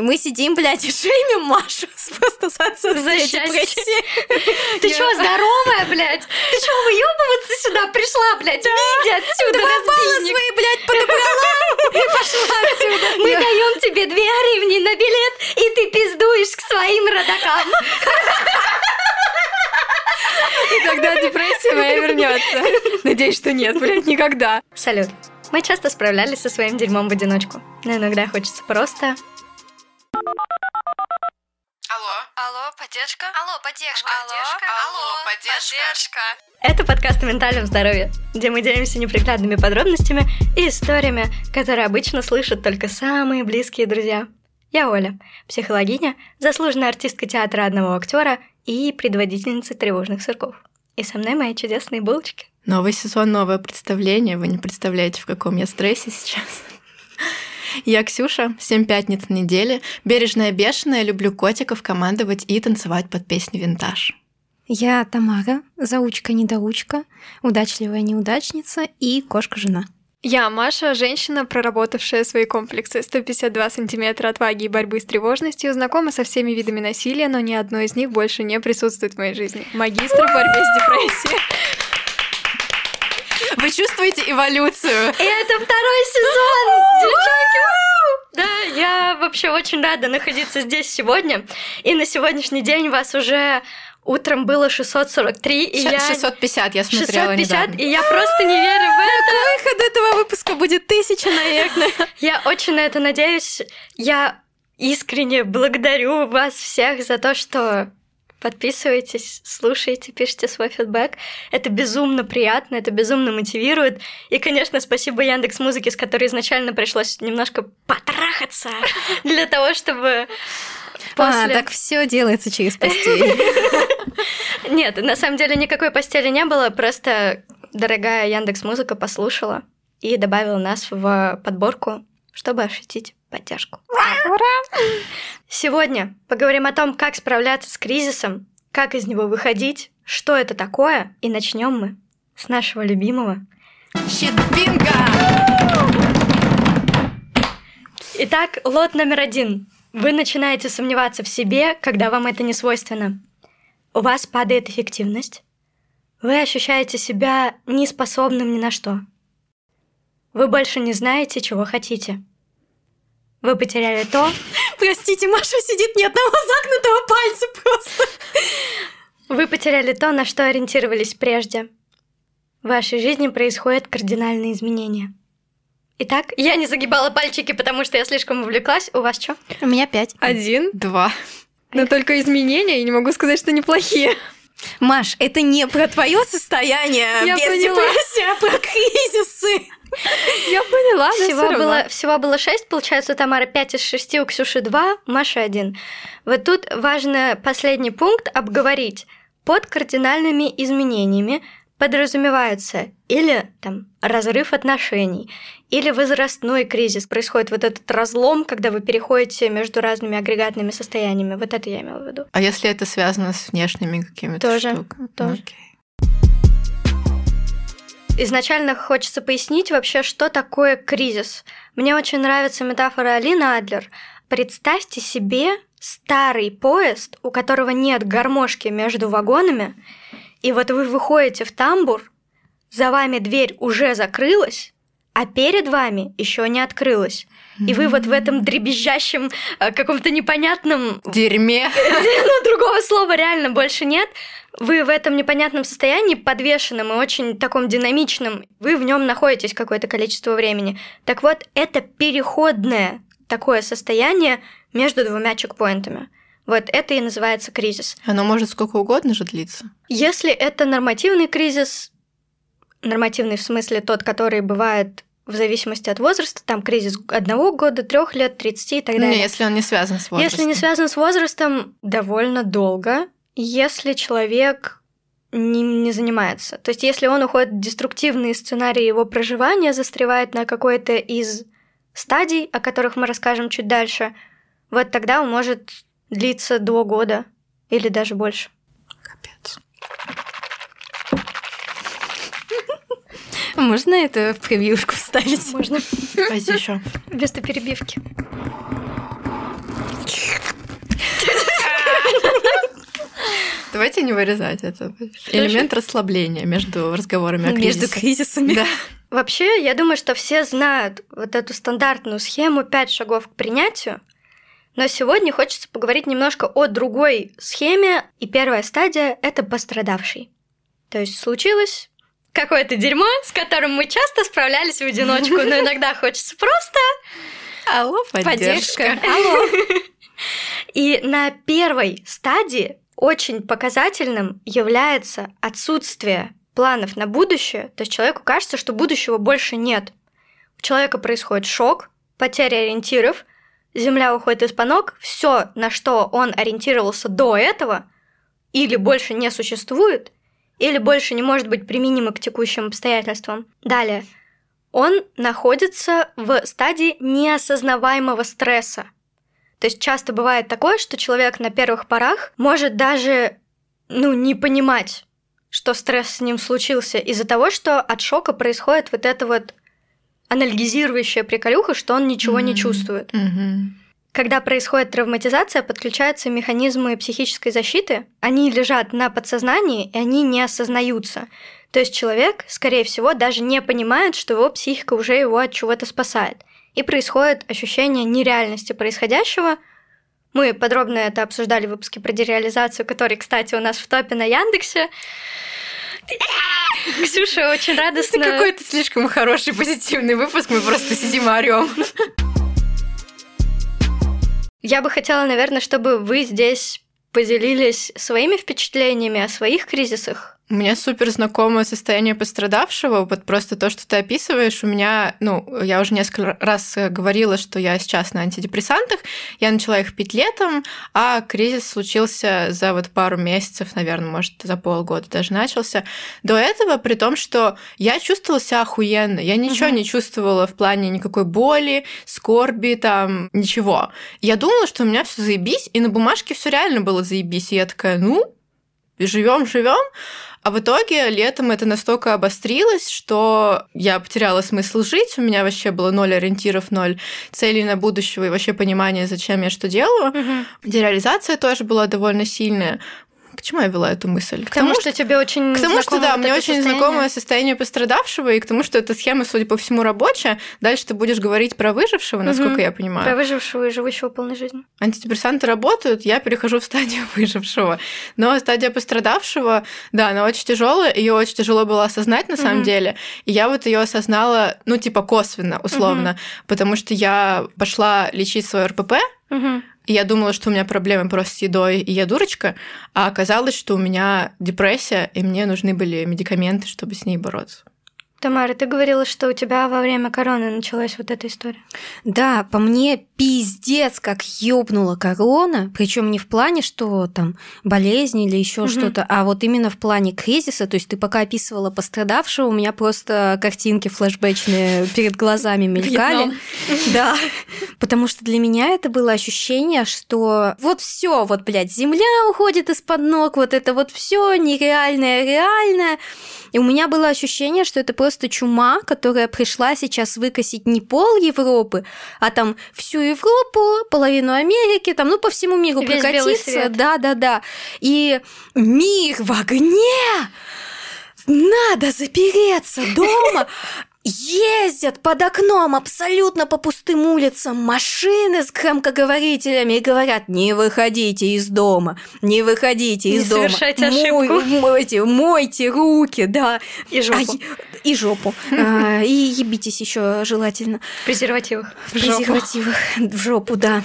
Мы сидим, блядь, и шеймим Машу просто с отсутствием депрессии. Ты что, здоровая, блядь? Ты что, выебываться сюда пришла, блядь? Выйди отсюда, разбийник. свои, блядь, подобрала и пошла отсюда. Мы даем тебе две гривни на билет, и ты пиздуешь к своим родакам. И когда депрессия моя вернется. Надеюсь, что нет, блядь, никогда. Салют. Мы часто справлялись со своим дерьмом в одиночку. Но иногда хочется просто Алло. Алло, поддержка? Алло, поддержка. Алло, Алло, поддержка. Это подкаст о ментальном здоровье, где мы делимся неприглядными подробностями и историями, которые обычно слышат только самые близкие друзья. Я Оля, психологиня, заслуженная артистка театра одного актера и предводительница тревожных сырков. И со мной мои чудесные булочки. Новый сезон, новое представление. Вы не представляете, в каком я стрессе сейчас. Я Ксюша, семь пятниц в неделе, бережная бешеная, люблю котиков, командовать и танцевать под песни винтаж. Я Тамара, заучка-недоучка, удачливая неудачница и кошка-жена. Я Маша, женщина, проработавшая свои комплексы 152 сантиметра отваги и борьбы с тревожностью, знакома со всеми видами насилия, но ни одно из них больше не присутствует в моей жизни. Магистр в борьбе с депрессией. Вы чувствуете эволюцию? И это второй сезон, девчонки! Да, я вообще очень рада находиться здесь сегодня. И на сегодняшний день вас уже утром было 643, и я... 650 я смотрела 650, недавно. и я просто не верю в это. Выход этого выпуска будет тысяча, наверное. Я очень на это надеюсь. Я искренне благодарю вас всех за то, что подписываетесь, слушаете, пишите свой фидбэк. Это безумно приятно, это безумно мотивирует. И, конечно, спасибо Яндекс Музыке, с которой изначально пришлось немножко потрахаться для того, чтобы А, после... так все делается через постель. Нет, на самом деле никакой постели не было, просто дорогая Яндекс Музыка послушала и добавила нас в подборку, чтобы ощутить поддержку. Сегодня поговорим о том, как справляться с кризисом, как из него выходить, что это такое, и начнем мы с нашего любимого. Щит бинго! Итак, лот номер один. Вы начинаете сомневаться в себе, когда вам это не свойственно. У вас падает эффективность. Вы ощущаете себя неспособным ни на что. Вы больше не знаете, чего хотите. Вы потеряли то, Простите, Маша сидит ни одного загнутого пальца просто. вы потеряли то, на что ориентировались прежде. В вашей жизни происходят кардинальные изменения. Итак, я не загибала пальчики, потому что я слишком увлеклась. У вас что? У меня пять. Один, два. Но только изменения, и не могу сказать, что неплохие. Маш, это не про твое состояние Я без поняла. депрессии, а про кризисы. Я поняла, Всего было, всего было шесть, получается, у Тамары 5 из 6, у Ксюши 2, у Маши 1. Вот тут важно последний пункт обговорить. Под кардинальными изменениями подразумеваются или там разрыв отношений, или возрастной кризис. Происходит вот этот разлом, когда вы переходите между разными агрегатными состояниями. Вот это я имела в виду. А если это связано с внешними какими-то Тоже, штуками? тоже. Окей. Изначально хочется пояснить вообще, что такое кризис. Мне очень нравится метафора Алины Адлер. Представьте себе старый поезд, у которого нет гармошки между вагонами, и вот вы выходите в тамбур, за вами дверь уже закрылась, а перед вами еще не открылась. И вы вот в этом дребезжащем, э, каком-то непонятном Дерьме. ну, другого слова реально больше нет. Вы в этом непонятном состоянии, подвешенном и очень таком динамичном, вы в нем находитесь какое-то количество времени. Так вот, это переходное такое состояние между двумя чекпоинтами. Вот это и называется кризис. Оно может сколько угодно же длиться. Если это нормативный кризис, нормативный в смысле тот, который бывает в зависимости от возраста, там кризис одного года, трех лет, 30 и так Ну, далее. не, если он не связан с возрастом. Если не связан с возрастом, довольно долго, если человек не, не занимается. То есть, если он уходит в деструктивные сценарии его проживания, застревает на какой-то из стадий, о которых мы расскажем чуть дальше, вот тогда он может длиться до года или даже больше. Капец. Можно это в превьюшку вставить? Можно. Давайте еще. Вместо перебивки. Давайте не вырезать это. Элемент расслабления между разговорами о Между кризисе. кризисами. Да. Вообще, я думаю, что все знают вот эту стандартную схему «пять шагов к принятию», но сегодня хочется поговорить немножко о другой схеме, и первая стадия — это пострадавший. То есть случилось какое-то дерьмо, с которым мы часто справлялись в одиночку, но иногда хочется просто Алло, Поддержка. поддержка. Алло. И на первой стадии очень показательным является отсутствие планов на будущее. То есть человеку кажется, что будущего больше нет. У человека происходит шок, потеря ориентиров, земля уходит из-под ног, все, на что он ориентировался до этого, или больше не существует, или больше не может быть применимо к текущим обстоятельствам. Далее. Он находится в стадии неосознаваемого стресса. То есть часто бывает такое, что человек на первых порах может даже ну, не понимать, что стресс с ним случился из-за того, что от шока происходит вот это вот анальгизирующая приколюха, что он ничего не Мгм. чувствует. Мгм. Когда происходит травматизация, подключаются механизмы психической защиты. Они лежат на подсознании, и они не осознаются. То есть человек, скорее всего, даже не понимает, что его психика уже его от чего-то спасает. И происходит ощущение нереальности происходящего. Мы подробно это обсуждали в выпуске про дереализацию, который, кстати, у нас в топе на Яндексе. Ксюша очень Это радостно... какой-то слишком хороший позитивный выпуск, мы просто сидим и орем. Я бы хотела, наверное, чтобы вы здесь поделились своими впечатлениями о своих кризисах. У меня супер знакомое состояние пострадавшего, вот просто то, что ты описываешь, у меня, ну, я уже несколько раз э, говорила, что я сейчас на антидепрессантах, я начала их пить летом, а кризис случился за вот пару месяцев, наверное, может, за полгода даже начался. До этого, при том, что я чувствовала себя охуенно, я ничего Мгм. не чувствовала в плане никакой боли, скорби, там, ничего. Я думала, что у меня все заебись, и на бумажке все реально было заебись, и я такая, ну, живем, живем. А в итоге летом это настолько обострилось, что я потеряла смысл жить, у меня вообще было ноль ориентиров, ноль целей на будущего и вообще понимания, зачем я что делаю. Дереализация тоже была довольно сильная. К чему я вела эту мысль? К тому, что тебе очень к тому, что да, вот мне очень состояние. знакомое состояние пострадавшего, и к тому, что эта схема, судя по всему, рабочая. Дальше ты будешь говорить про выжившего, насколько Мгм. я понимаю. Про выжившего и живущего полной жизнью. Антидепрессанты работают, я перехожу в стадию выжившего. Но стадия пострадавшего, да, она очень тяжелая, ее очень тяжело было осознать на самом Мгм. деле. И я вот ее осознала, ну, типа косвенно, условно, потому что я пошла лечить свое РПП, Мгм. Я думала, что у меня проблемы просто с едой, и я дурочка, а оказалось, что у меня депрессия, и мне нужны были медикаменты, чтобы с ней бороться. Тамара, ты говорила, что у тебя во время короны началась вот эта история. Да, по мне пиздец, как ёбнула корона, причем не в плане, что там болезнь или еще Мгм. что-то, а вот именно в плане кризиса. То есть ты пока описывала пострадавшего, у меня просто картинки флешбэчные перед глазами мелькали. Да, потому что для меня это было ощущение, что вот все, вот, блядь, земля уходит из-под ног, вот это вот все нереальное, реальное. И у меня было ощущение, что это просто чума, которая пришла сейчас выкосить не пол Европы, а там всю Европу, половину Америки, там, ну, по всему миру Весь прокатиться. свет. Да, да, да. И мир в огне! Надо запереться дома. Ездят под окном абсолютно по пустым улицам машины с громкоговорителями и говорят, не выходите из дома, не выходите Не из дома. Мой- ошибку». мойте, мойте руки, да. И жопу. А и жопу. А, и ебитесь еще желательно. В презервативах. В презервативах. В жопу, да.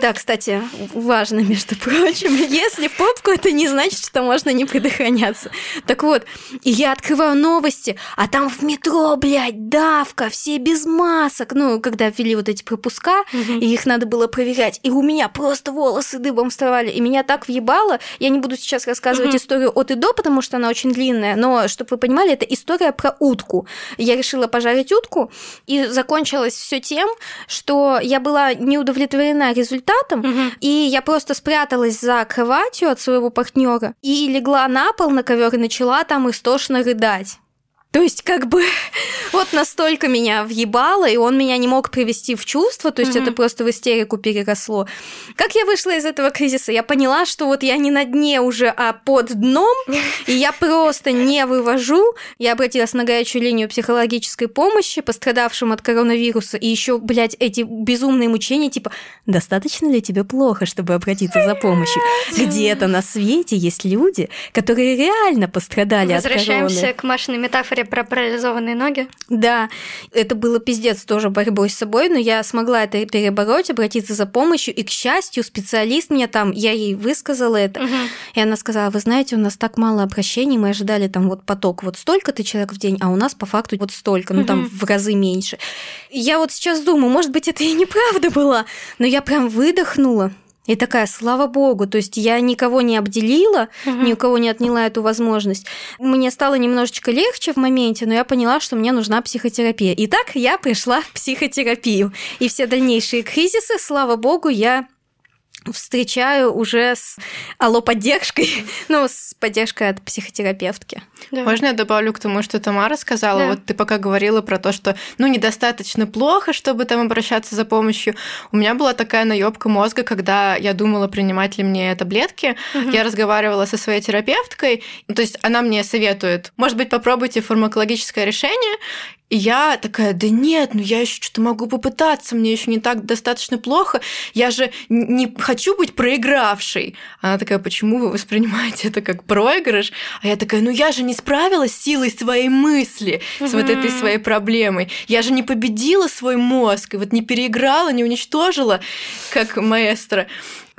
Да, кстати, важно, между прочим. Если в попку, это не значит, что можно не предохраняться. Так вот, я открываю новости, а там в метро, блядь, давка, все без масок. Ну, когда ввели вот эти пропуска, и их надо было проверять. И у меня просто волосы дыбом вставали. И меня так въебало. Я не буду сейчас рассказывать историю от и до, потому что она очень длинная. Но, чтобы вы понимали, это история про утку. Я решила пожарить утку, и закончилось все тем, что я была не удовлетворена результатом, Мгм. и я просто спряталась за кроватью от своего партнера и легла на пол на ковер и начала там истошно рыдать. То есть, как бы, вот настолько меня въебало, и он меня не мог привести в чувство, то есть Мгм. это просто в истерику переросло. Как я вышла из этого кризиса? Я поняла, что вот я не на дне уже, а под дном, и я просто не вывожу. Я обратилась на горячую линию психологической помощи пострадавшим от коронавируса, и еще, блядь, эти безумные мучения, типа, достаточно ли тебе плохо, чтобы обратиться за помощью? Где-то на свете есть люди, которые реально пострадали от Возвращаемся короны. к Машиной метафоре про парализованные ноги. Да, это было пиздец тоже борьбой с собой, но я смогла это перебороть, обратиться за помощью, и, к счастью, специалист мне там, я ей высказала это, Мгм. и она сказала, вы знаете, у нас так мало обращений, мы ожидали там вот поток вот столько-то человек в день, а у нас по факту вот столько, ну там Мгм. в разы меньше. Я вот сейчас думаю, может быть, это и неправда была, но я прям выдохнула, и такая, слава богу, то есть я никого не обделила, Мгм. ни у кого не отняла эту возможность. Мне стало немножечко легче в моменте, но я поняла, что мне нужна психотерапия. И так я пришла в психотерапию. И все дальнейшие кризисы, слава богу, я встречаю уже с алло-поддержкой, ну, с поддержкой от психотерапевтки. Да. Можно я добавлю к тому, что Тамара сказала? Да. Вот ты пока говорила про то, что ну недостаточно плохо, чтобы там обращаться за помощью. У меня была такая наебка мозга, когда я думала, принимать ли мне таблетки. Мгм. Я разговаривала со своей терапевткой, ну, то есть она мне советует, может быть, попробуйте фармакологическое решение. И я такая, да нет, ну я еще что-то могу попытаться, мне еще не так достаточно плохо, я же не хочу быть проигравшей. Она такая, почему вы воспринимаете это как проигрыш? А я такая, ну я же не справилась с силой своей мысли, с вот этой своей проблемой. Я же не победила свой мозг, и вот не переиграла, не уничтожила, как маэстро.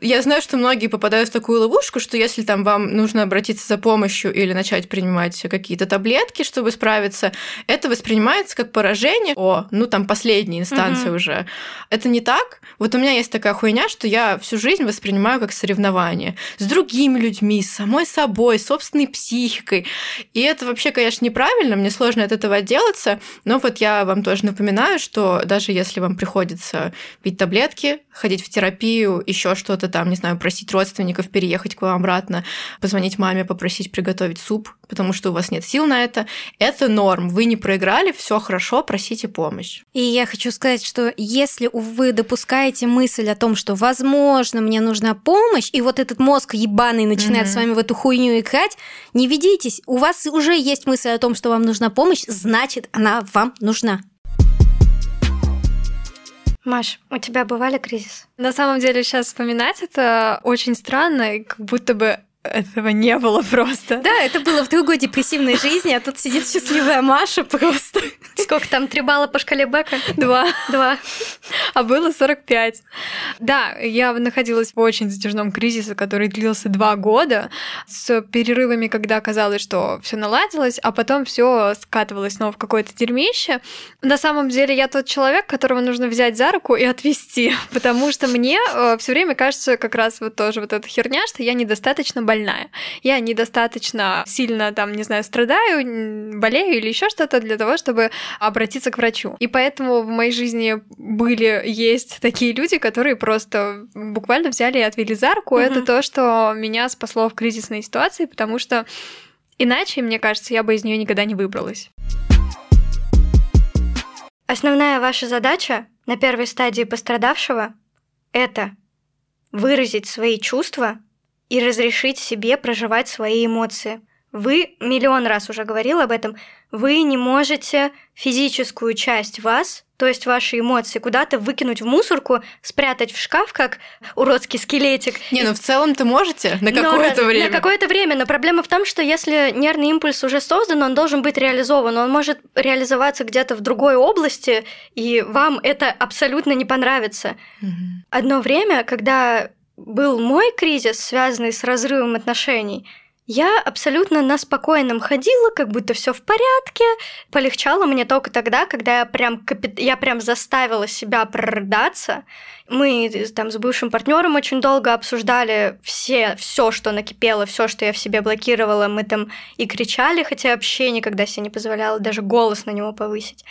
Я знаю, что многие попадают в такую ловушку, что если там вам нужно обратиться за помощью или начать принимать какие-то таблетки, чтобы справиться, это воспринимается как поражение. О, ну там последняя инстанция Мгм. уже. Это не так. Вот у меня есть такая хуйня, что я всю жизнь воспринимаю как соревнование с другими людьми, с самой собой, собственной психикой. И это вообще, конечно, неправильно, мне сложно от этого отделаться, но вот я вам тоже напоминаю, что даже если вам приходится пить таблетки, ходить в терапию, еще что-то там, не знаю, просить родственников переехать к вам обратно, позвонить маме, попросить приготовить суп, потому что у вас нет сил на это, это норм. Вы не проиграли, все хорошо, просите помощь. И я хочу сказать, что если вы допускаете мысль о том, что, возможно, мне нужна помощь, и вот этот мозг ебаный начинает Мгм. с вами в эту хуйню играть, не ведитесь. У вас уже есть мысль о том, что вам нужна помощь, значит, она вам нужна. Маш, у тебя бывали кризисы? На самом деле, сейчас вспоминать это очень странно, и как будто бы этого не было просто. Да, это было в другой депрессивной жизни, а тут сидит счастливая Маша просто. Сколько там, три балла по шкале Бека? Два. Два. А было 45. Да, я находилась в очень затяжном кризисе, который длился два года, с перерывами, когда казалось, что все наладилось, а потом все скатывалось снова в какое-то дерьмище. На самом деле я тот человек, которого нужно взять за руку и отвести, потому что мне все время кажется как раз вот тоже вот эта херня, что я недостаточно больная. Я недостаточно сильно там, не знаю, страдаю, болею или еще что-то для того, чтобы обратиться к врачу. И поэтому в моей жизни были, есть такие люди, которые просто буквально взяли и отвели за руку. Мгм. Это то, что меня спасло в кризисной ситуации, потому что иначе, мне кажется, я бы из нее никогда не выбралась. Основная ваша задача на первой стадии пострадавшего – это выразить свои чувства и разрешить себе проживать свои эмоции. Вы миллион раз уже говорил об этом. Вы не можете физическую часть вас, то есть ваши эмоции, куда-то выкинуть в мусорку, спрятать в шкаф, как уродский скелетик. Не, ну в целом-то можете на какое-то время. На какое-то время. Но проблема в том, что если нервный импульс уже создан, он должен быть реализован. Он может реализоваться где-то в другой области, и вам это абсолютно не понравится. Мгм. Одно время, когда был мой кризис, связанный с разрывом отношений, я абсолютно на спокойном ходила, как будто все в порядке. Полегчало мне только тогда, когда я прям, капит... я прям заставила себя прорыдаться. Мы там с бывшим партнером очень долго обсуждали все, все, что накипело, все, что я в себе блокировала. Мы там и кричали, хотя вообще никогда себе не позволяла даже голос на него повысить.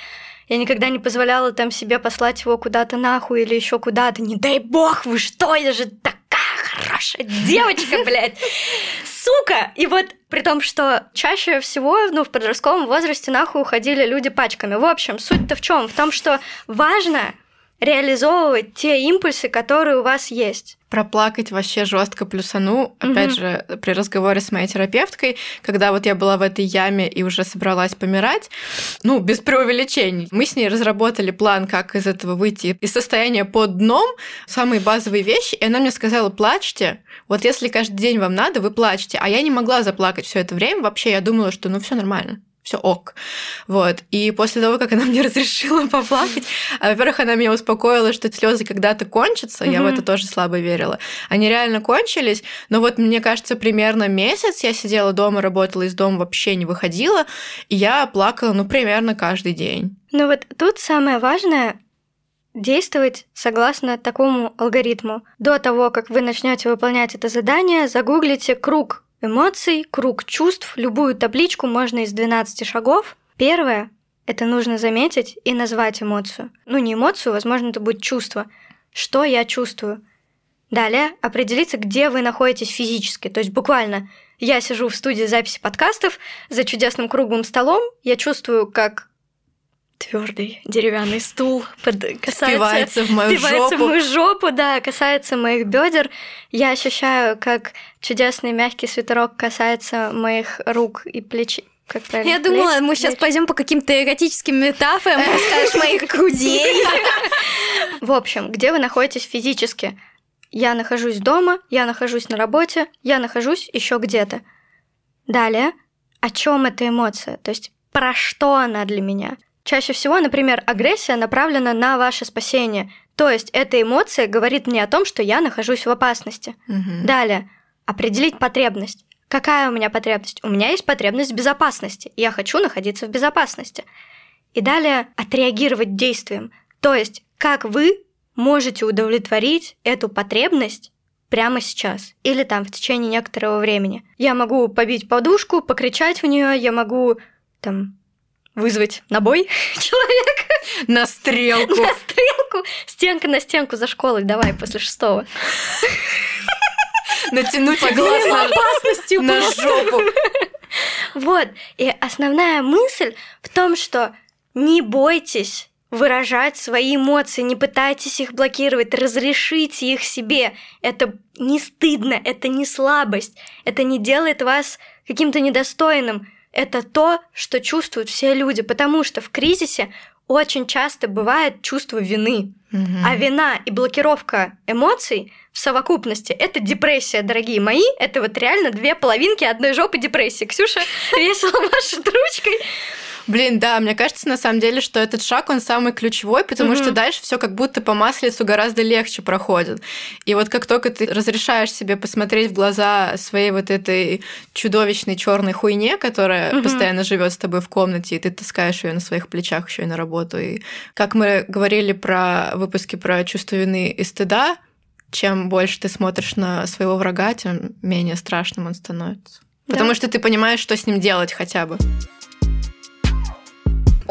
Я никогда не позволяла там себе послать его куда-то нахуй или еще куда-то. Не дай бог, вы что, я же такая хорошая девочка, блядь. сука! И вот при том, что чаще всего, ну, в подростковом возрасте нахуй уходили люди пачками. В общем, суть-то в чем? В том, что важно реализовывать те импульсы, которые у вас есть. Проплакать вообще жестко плюсану, опять Мгм. же, при разговоре с моей терапевткой, когда вот я была в этой яме и уже собралась помирать, ну, без преувеличений, мы с ней разработали план, как из этого выйти, из состояния под дном, самые базовые вещи, и она мне сказала, плачьте, вот если каждый день вам надо, вы плачьте, а я не могла заплакать все это время, вообще я думала, что ну все нормально, все ок. Вот. И после того, как она мне разрешила поплакать, а, во-первых, она меня успокоила, что слезы когда-то кончатся, я в это тоже слабо верила. Они реально кончились, но вот мне кажется, примерно месяц я сидела дома, работала из дома, вообще не выходила, и я плакала, ну, примерно каждый день. Ну вот тут самое важное действовать согласно такому алгоритму. До того, как вы начнете выполнять это задание, загуглите круг эмоций, круг чувств, любую табличку можно из 12 шагов. Первое — это нужно заметить и назвать эмоцию. Ну, не эмоцию, возможно, это будет чувство. Что я чувствую? Далее определиться, где вы находитесь физически. То есть буквально я сижу в студии записи подкастов за чудесным круглым столом, я чувствую, как твердый деревянный стул под... касается, Впивается в мою впивается жопу. в мою жопу, да, касается моих бедер. Я ощущаю, как чудесный мягкий свитерок касается моих рук и плеч. Как правильно? Я думала, Плеч? мы сейчас пойдем по каким-то эротическим метафорам, расскажешь моих грудей. В общем, где вы находитесь физически? Я нахожусь дома, я нахожусь на работе, я нахожусь еще где-то. Далее, о чем эта эмоция? То есть про что она для меня? Чаще всего, например, агрессия направлена на ваше спасение. То есть эта эмоция говорит мне о том, что я нахожусь в опасности. Мгм. Далее, определить потребность. Какая у меня потребность? У меня есть потребность в безопасности. Я хочу находиться в безопасности. И далее отреагировать действием. То есть, как вы можете удовлетворить эту потребность прямо сейчас или там в течение некоторого времени. Я могу побить подушку, покричать в нее, я могу там вызвать на бой человека На стрелку. на стрелку, стенка на стенку за школой, давай после шестого. Натянуть глаз на, на жопу. Вот. И основная мысль в том, что не бойтесь выражать свои эмоции, не пытайтесь их блокировать, разрешите их себе. Это не стыдно, это не слабость, это не делает вас каким-то недостойным. Это то, что чувствуют все люди, потому что в кризисе очень часто бывает чувство вины. Мгм. А вина и блокировка эмоций в совокупности это депрессия, дорогие мои. Это вот реально две половинки одной жопы депрессии. Ксюша весело машет ручкой. Блин, да, мне кажется, на самом деле, что этот шаг, он самый ключевой, потому что дальше все как будто по маслицу гораздо легче проходит. И вот как только ты разрешаешь себе посмотреть в глаза своей вот этой чудовищной черной хуйне, которая постоянно живет с тобой в комнате, и ты таскаешь ее на своих плечах еще и на работу. И как мы говорили про выпуски про чувство вины и стыда, чем больше ты смотришь на своего врага, тем менее страшным он становится. Да. Потому что ты понимаешь, что с ним делать хотя бы.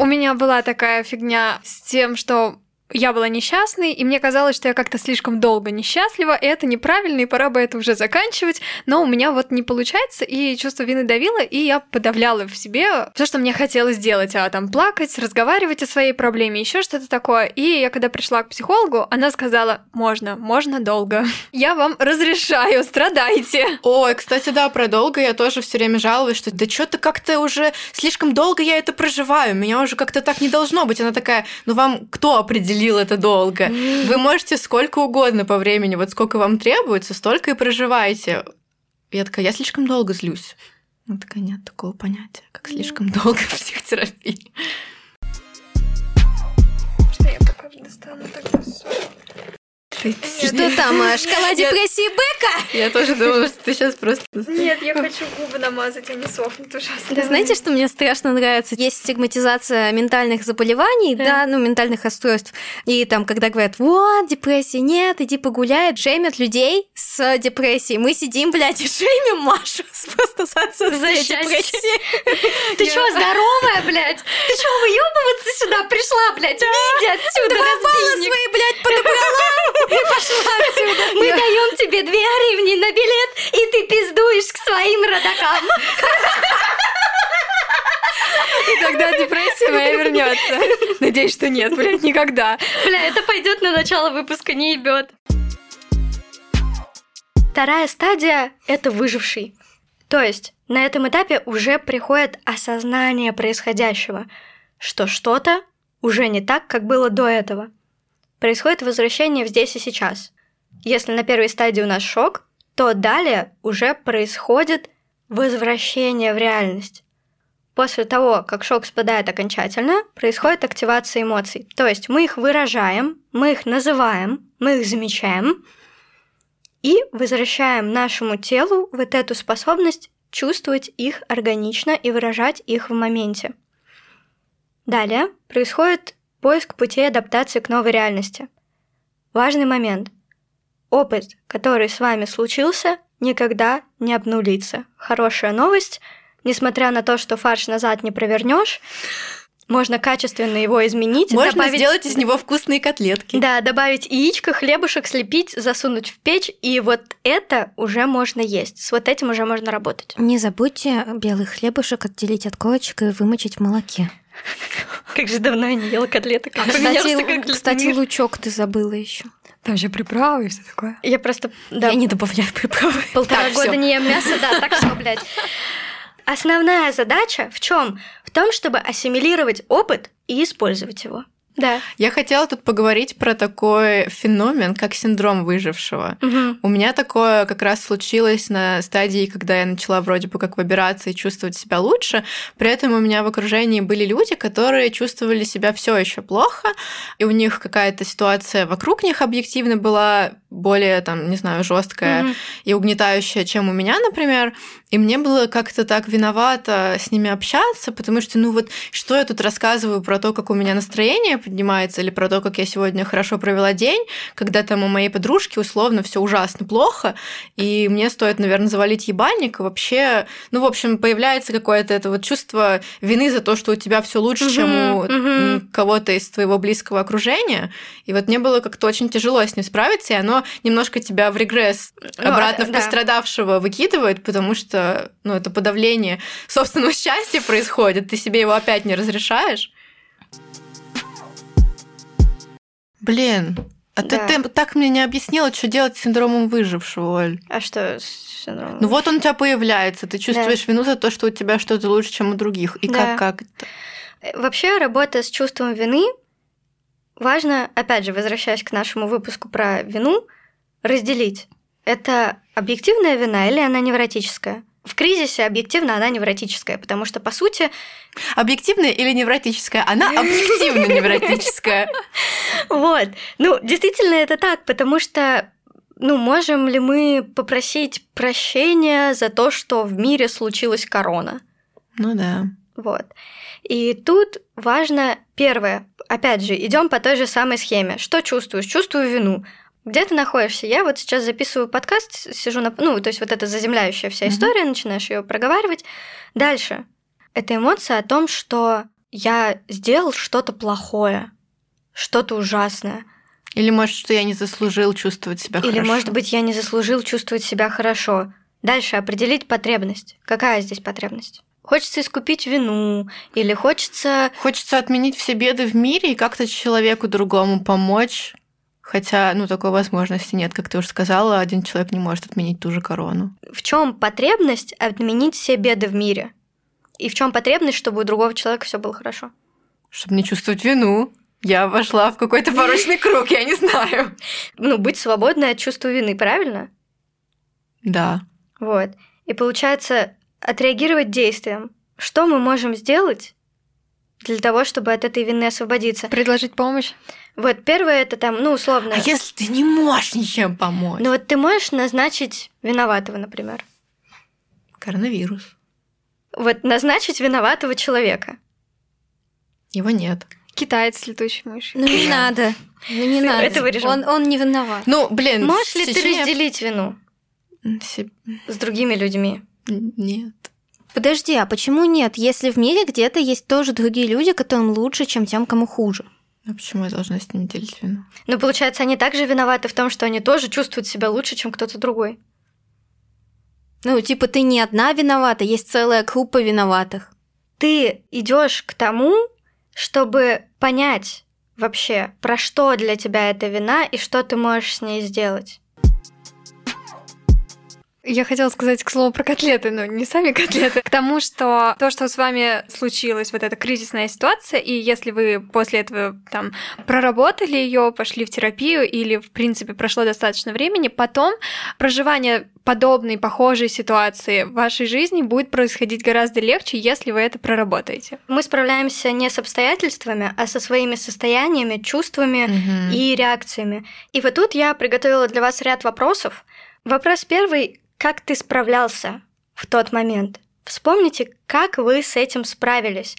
У меня была такая фигня с тем, что я была несчастной, и мне казалось, что я как-то слишком долго несчастлива, и это неправильно, и пора бы это уже заканчивать. Но у меня вот не получается, и чувство вины давило, и я подавляла в себе все, что мне хотелось сделать, а там плакать, разговаривать о своей проблеме, еще что-то такое. И я когда пришла к психологу, она сказала, можно, можно долго. Я вам разрешаю, страдайте. Ой, кстати, да, про долго я тоже все время жалуюсь, что да что-то как-то уже слишком долго я это проживаю, меня уже как-то так не должно быть. Она такая, ну вам кто определил это долго? Вы можете сколько угодно по времени, вот сколько вам требуется, столько и проживаете. Я такая, я слишком долго злюсь. Она такая, нет такого понятия, как слишком долго в психотерапии. Что я пока достану тогда Ты- Что там, э, шкала депрессии Бека? Я тоже думала, что ты сейчас просто... Нет, я хочу губы намазать, они сохнут ужасно. Да знаете, что мне страшно нравится? Есть стигматизация ментальных заболеваний, да, ну, ментальных расстройств. И там, когда говорят, вот, депрессии нет, иди погуляй, шеймят людей с депрессией. Мы сидим, блядь, и шеймим Машу просто за депрессии. Ты чё, здоровая, блядь? Ты чё, выёбываться сюда пришла, блядь? Выйди отсюда, Два балла свои, блядь, подобрала пошла отсюда. Мы даем тебе две гривни на билет и ты пиздуешь к своим родакам. И тогда депрессия моя вернется. Надеюсь, что нет, блядь, никогда. Бля, это пойдет на начало выпуска, не ебет. Вторая стадия — это выживший. То есть на этом этапе уже приходит осознание происходящего, что что-то уже не так, как было до этого. Происходит возвращение в здесь и сейчас. Если на первой стадии у нас шок, то далее уже происходит возвращение в реальность. После того, как шок спадает окончательно, происходит активация эмоций. То есть мы их выражаем, мы их называем, мы их замечаем и возвращаем нашему телу вот эту способность чувствовать их органично и выражать их в моменте. Далее происходит поиск путей адаптации к новой реальности. Важный момент. Опыт, который с вами случился, никогда не обнулится. Хорошая новость, несмотря на то, что фарш назад не провернешь, можно качественно его изменить. Можно добавить... сделать из него вкусные котлетки. Да, добавить яичко, хлебушек, слепить, засунуть в печь, и вот это уже можно есть. С вот этим уже можно работать. Не забудьте белый хлебушек отделить от корочек и вымочить в молоке. Как же давно я не ела котлеты. Как поменялся Кстати, как кстати, мир. лучок ты забыла еще. Там же приправы и все такое. Я просто да, Я не добавляю приправы. полтора Так, года всё. не ем мясо, да, так все, блядь. Основная задача в чем? В том, чтобы ассимилировать опыт и использовать его. Да. Я хотела тут поговорить про такой феномен, как синдром выжившего. Мгм. У меня такое как раз случилось на стадии, когда я начала вроде бы как выбираться и чувствовать себя лучше. При этом у меня в окружении были люди, которые чувствовали себя все еще плохо, и у них какая-то ситуация вокруг них объективно была более, там, не знаю, жесткая Мгм. и угнетающая, чем у меня, например. И мне было как-то так виновато с ними общаться, потому что, ну вот, что я тут рассказываю про то, как у меня настроение поднимается, или про то, как я сегодня хорошо провела день, когда там у моей подружки условно все ужасно плохо, и мне стоит, наверное, завалить ебальник, и вообще, ну, в общем, появляется какое-то это вот чувство вины за то, что у тебя все лучше, чем у м, кого-то из твоего близкого окружения. И вот мне было как-то очень тяжело с ним справиться, и оно немножко тебя в регресс Ну, обратно а, в да. пострадавшего выкидывает, потому что ну, это подавление собственного счастья происходит, ты себе его опять не разрешаешь. Блин, а Да. ты, ты так мне не объяснила, что делать с синдромом выжившего, Оль. А что с синдромом? Ну вот он у тебя появляется, ты чувствуешь вину за то, что у тебя что-то лучше, чем у других. И Да. как, как это? Э, Вообще, работа с чувством вины важно, опять же, возвращаясь к нашему выпуску про вину, разделить. Это объективная вина или она невротическая? В кризисе объективно она невротическая, потому что, по сути, Объективная или невротическая? Она объективно невротическая. вот, ну, действительно это так, потому что, ну, можем ли мы попросить прощения за то, что в мире случилась корона? Ну да. Вот. И тут важно первое, опять же, идем по той же самой схеме. Что чувствуешь? Чувствую вину. Где ты находишься? Я вот сейчас записываю подкаст, сижу на... Ну, то есть вот эта заземляющая вся история, начинаешь ее проговаривать. Дальше. Это эмоция о том, что я сделал что-то плохое, что-то ужасное. Или может, что я не заслужил чувствовать себя Или, хорошо. может быть, я не заслужил чувствовать себя хорошо. Дальше определить потребность. Какая здесь потребность? Хочется искупить вину, или хочется Хочется отменить все беды в мире и как-то человеку другому помочь. Хотя, ну, такой возможности нет. Как ты уже сказала, один человек не может отменить ту же корону. в чем потребность отменить все беды в мире? И в чем потребность, чтобы у другого человека все было хорошо? Чтобы не чувствовать вину. Я вошла в какой-то порочный круг, я не знаю. Ну, быть свободной от чувства вины, правильно? Да. Вот. И получается, отреагировать действием. Что мы можем сделать для того, чтобы от этой вины освободиться? Предложить помощь? Вот первое это там, ну, условно. А если ты не можешь ничем помочь? Ну вот ты можешь назначить виноватого, например. Коронавирус. Вот назначить виноватого человека. Его нет. Китаец с летучей мышью. Ну не надо. Ну не надо. Это вырежем. Он, он не виноват. Ну, блин, Можешь ли ты разделить вину с другими людьми? Нет. Подожди, а почему нет? Если в мире где-то есть тоже другие люди, которым лучше, чем тем, кому хуже. А почему я должна с ним делить вину? Ну, получается, они также виноваты в том, что они тоже чувствуют себя лучше, чем кто-то другой. Ну, типа, ты не одна виновата, есть целая группа виноватых. Ты идешь к тому, чтобы понять вообще, про что для тебя эта вина и что ты можешь с ней сделать. Я хотела сказать к слову про котлеты, но не сами котлеты. К тому, что то, что с вами случилось, вот эта кризисная ситуация, и если вы после этого там проработали ее, пошли в терапию или, в принципе, прошло достаточно времени, потом проживание подобной, похожей ситуации в вашей жизни будет происходить гораздо легче, если вы это проработаете. Мы справляемся не с обстоятельствами, а со своими состояниями, чувствами Мгм. и реакциями. И вот тут я приготовила для вас ряд вопросов. Вопрос первый. Как ты справлялся в тот момент? Вспомните, как вы с этим справились.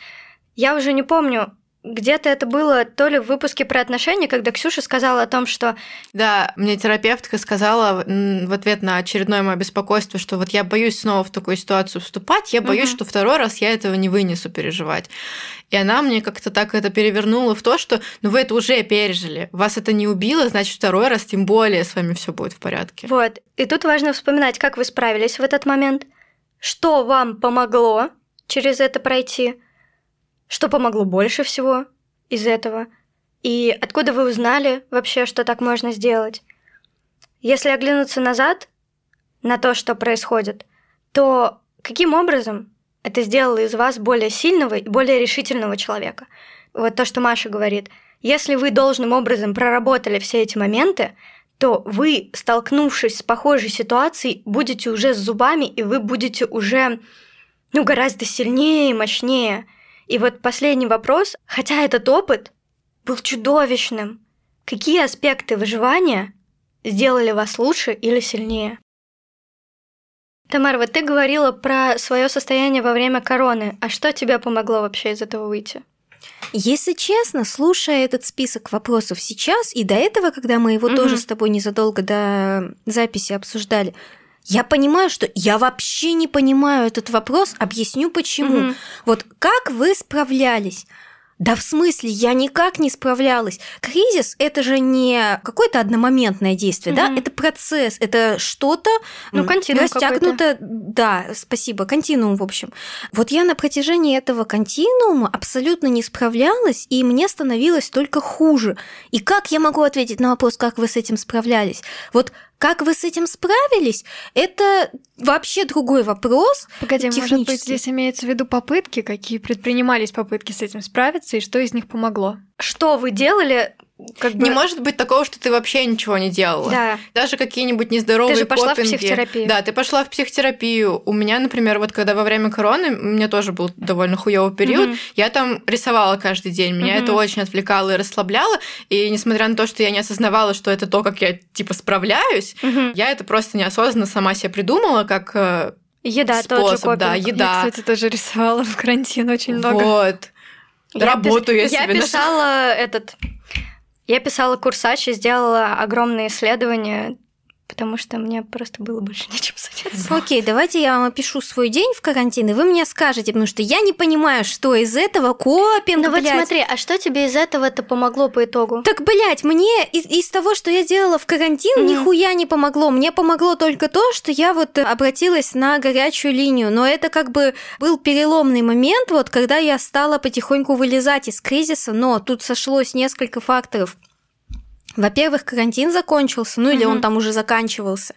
Я уже не помню, где-то это было то ли в выпуске про отношения, когда Ксюша сказала о том, что Да, мне терапевтка сказала в ответ на очередное мое беспокойство, что вот я боюсь снова в такую ситуацию вступать, я боюсь, Мгм. что второй раз я этого не вынесу переживать. И она мне как-то так это перевернула в то, что ну вы это уже пережили, вас это не убило, значит второй раз тем более с вами все будет в порядке. Вот. И тут важно вспоминать, как вы справились в этот момент, что вам помогло через это пройти, что помогло больше всего из этого, и откуда вы узнали вообще, что так можно сделать. Если оглянуться назад на то, что происходит, то каким образом это сделало из вас более сильного и более решительного человека? Вот то, что Маша говорит. Если вы должным образом проработали все эти моменты, то вы, столкнувшись с похожей ситуацией, будете уже с зубами, и вы будете уже ну, гораздо сильнее и мощнее. И вот последний вопрос, хотя этот опыт был чудовищным, какие аспекты выживания сделали вас лучше или сильнее? Тамара, вот ты говорила про свое состояние во время короны. А что тебе помогло вообще из этого выйти? Если честно, слушая этот список вопросов сейчас и до этого, когда мы его Мгм. тоже с тобой незадолго до записи обсуждали, я понимаю, что я вообще не понимаю этот вопрос, объясню почему. Мгм. Вот как вы справлялись? Да в смысле, я никак не справлялась. Кризис это же не какое-то одномоментное действие, да, Мгм. это процесс, это что-то Ну, континуум растянуто. Да, спасибо, континуум, в общем. Вот я на протяжении этого континуума абсолютно не справлялась, и мне становилось только хуже. И как я могу ответить на вопрос, как вы с этим справлялись? Вот как вы с этим справились, это вообще другой вопрос. Погоди, может быть, здесь имеется в виду попытки, какие предпринимались попытки с этим справиться, и что из них помогло? Что вы делали? Как бы... Не может быть такого, что ты вообще ничего не делала. Да. Даже какие-нибудь нездоровые Ты же пошла в копинги. психотерапию. Да, ты пошла в психотерапию. У меня, например, вот когда во время короны, у меня тоже был довольно хуёвый период, Мгм. я там рисовала каждый день. Меня Мгм. это очень отвлекало и расслабляло. И несмотря на то, что я не осознавала, что это то, как я типа справляюсь, Мгм. я это просто неосознанно сама себе придумала, как э, Еда тот же способ, да, копинг. еда. Я, кстати, тоже рисовала в карантин очень много. Вот. Работу я пис- себе Я нашла. писала этот... Я писала курсач и сделала огромные исследования, потому что мне просто было больше нечем заняться. Окей, давайте я вам опишу свой день в карантин, и вы мне скажете, потому что я не понимаю, что из этого копинг, Ну вот смотри, а что тебе из этого-то помогло по итогу? Так, блядь, мне из, из того, что я делала в карантин, Мгм. нихуя не помогло. Мне помогло только то, что я вот обратилась на горячую линию. Но это как бы был переломный момент, вот когда я стала потихоньку вылезать из кризиса, но тут сошлось несколько факторов. Во-первых, карантин закончился, ну или он Мгм. там уже заканчивался.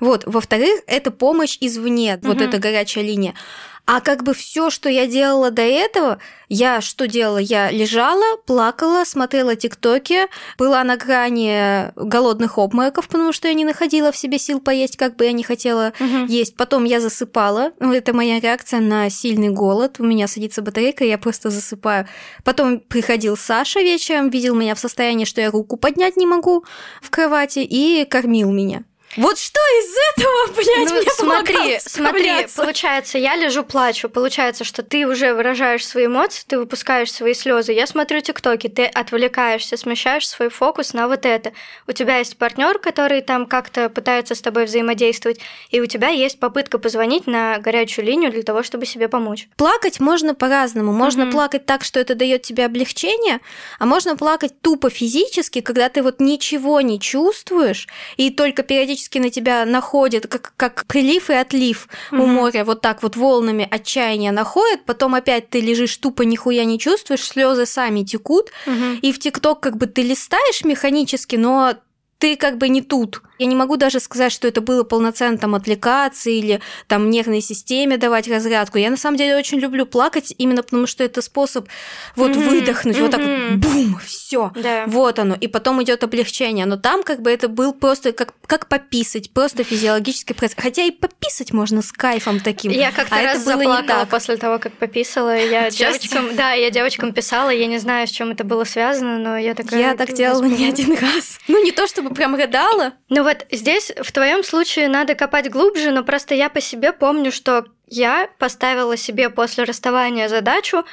Вот. Во-вторых, это помощь извне, вот Мгм. эта горячая линия. А как бы все, что я делала до этого, я что делала? Я лежала, плакала, смотрела тиктоки, была на грани голодных обмороков, потому что я не находила в себе сил поесть, как бы я не хотела Мгм. есть. Потом я засыпала. Ну, это моя реакция на сильный голод. У меня садится батарейка, я просто засыпаю. Потом приходил Саша вечером, видел меня в состоянии, что я руку поднять не могу в кровати, и кормил меня. Вот что из этого, блядь, Ну, мне смотри, помогало смотри, получается, я лежу, плачу, получается, что ты уже выражаешь свои эмоции, ты выпускаешь свои слезы. Я смотрю тиктоки, ты отвлекаешься, смещаешь свой фокус на вот это. У тебя есть партнер, который там как-то пытается с тобой взаимодействовать, и у тебя есть попытка позвонить на горячую линию для того, чтобы себе помочь. Плакать можно по-разному. Можно Мгм. плакать так, что это дает тебе облегчение, а можно плакать тупо физически, когда ты вот ничего не чувствуешь, и только периодически механически на тебя находит, как, как прилив и отлив у Мгм. моря, вот так вот волнами отчаяния находит, потом опять ты лежишь тупо, нихуя не чувствуешь, слезы сами текут, Мгм. и в ТикТок как бы ты листаешь механически, но ты как бы не тут. Я не могу даже сказать, что это было полноценно там отвлекаться или там нервной системе давать разрядку. Я на самом деле очень люблю плакать именно потому, что это способ вот Мгм, выдохнуть, вот так вот бум, все. Да. Вот оно, и потом идет облегчение. Но там как бы это был просто как, как пописать, просто физиологический процесс. Хотя и пописать можно с кайфом таким. Я как-то а раз это было не заплакала так. после того, как пописала. Я девочкам, да, я девочкам писала, я не знаю, с чем это было связано, но я такая. Я так делала не один раз. Ну, не то чтобы прям рыдала. Ну вот здесь в твоем случае надо копать глубже, но просто я по себе помню, что я поставила себе после расставания задачу,